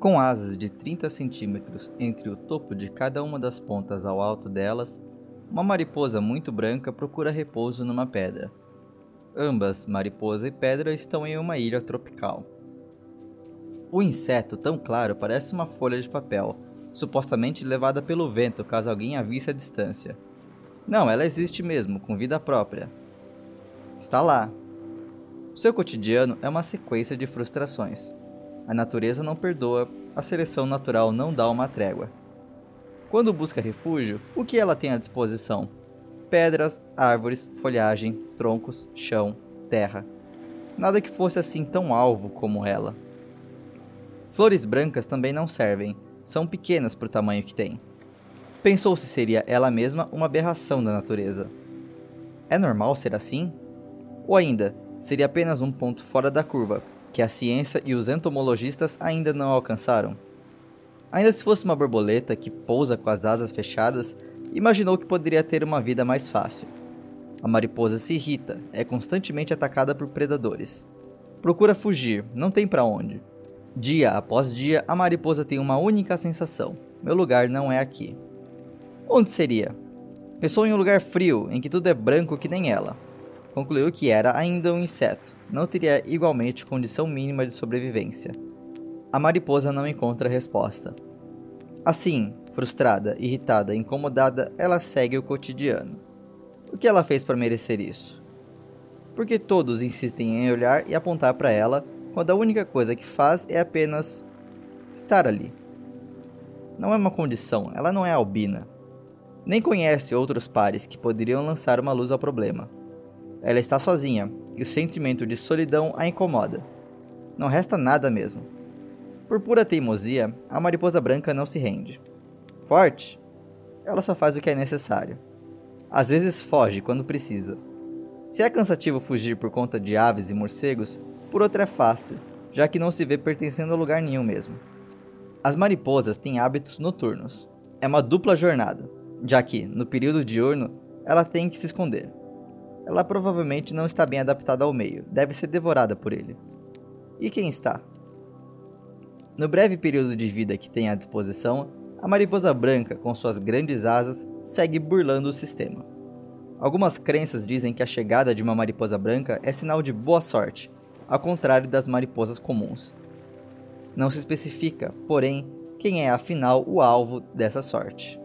Com asas de 30 centímetros entre o topo de cada uma das pontas ao alto delas, uma mariposa muito branca procura repouso numa pedra. Ambas, mariposa e pedra, estão em uma ilha tropical. O inseto, tão claro, parece uma folha de papel, supostamente levada pelo vento caso alguém a visse à distância. Não, ela existe mesmo, com vida própria. Está lá. Seu cotidiano é uma sequência de frustrações. A natureza não perdoa, a seleção natural não dá uma trégua. Quando busca refúgio, o que ela tem à disposição? Pedras, árvores, folhagem, troncos, chão, terra. Nada que fosse assim tão alvo como ela. Flores brancas também não servem, são pequenas para o tamanho que têm. Pensou se seria ela mesma uma aberração da natureza. É normal ser assim? Ou ainda, seria apenas um ponto fora da curva, que a ciência e os entomologistas ainda não alcançaram. Ainda se fosse uma borboleta que pousa com as asas fechadas, imaginou que poderia ter uma vida mais fácil. A mariposa se irrita, é constantemente atacada por predadores. Procura fugir, não tem para onde. Dia após dia, a mariposa tem uma única sensação: meu lugar não é aqui. Onde seria? Pensou em um lugar frio, em que tudo é branco que nem ela. Concluiu que era ainda um inseto não teria igualmente condição mínima de sobrevivência. A mariposa não encontra resposta. Assim, frustrada, irritada, incomodada, ela segue o cotidiano. O que ela fez para merecer isso? Porque todos insistem em olhar e apontar para ela quando a única coisa que faz é apenas estar ali. Não é uma condição, ela não é albina. Nem conhece outros pares que poderiam lançar uma luz ao problema. Ela está sozinha, e o sentimento de solidão a incomoda. Não resta nada mesmo. Por pura teimosia, a mariposa branca não se rende. Forte? Ela só faz o que é necessário. Às vezes foge quando precisa. Se é cansativo fugir por conta de aves e morcegos, por outra é fácil, já que não se vê pertencendo a lugar nenhum mesmo. As mariposas têm hábitos noturnos. É uma dupla jornada, já que, no período diurno, ela tem que se esconder ela provavelmente não está bem adaptada ao meio, deve ser devorada por ele. E quem está? No breve período de vida que tem à disposição, a mariposa branca, com suas grandes asas, segue burlando o sistema. Algumas crenças dizem que a chegada de uma mariposa branca é sinal de boa sorte, ao contrário das mariposas comuns. Não se especifica, porém, quem é afinal o alvo dessa sorte.